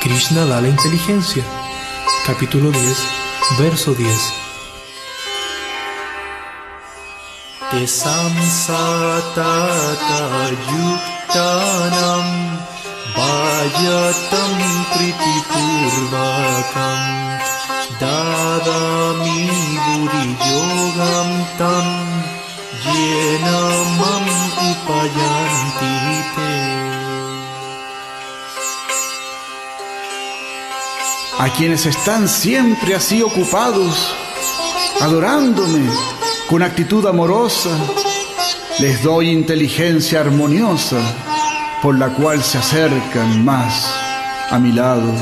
Krishna da la inteligencia. Capítulo 10, verso 10. Te samsatata vayatam pritipurvakam dadami buddhiyogam tam a quienes están siempre así ocupados, adorándome con actitud amorosa, les doy inteligencia armoniosa por la cual se acercan más a mi lado.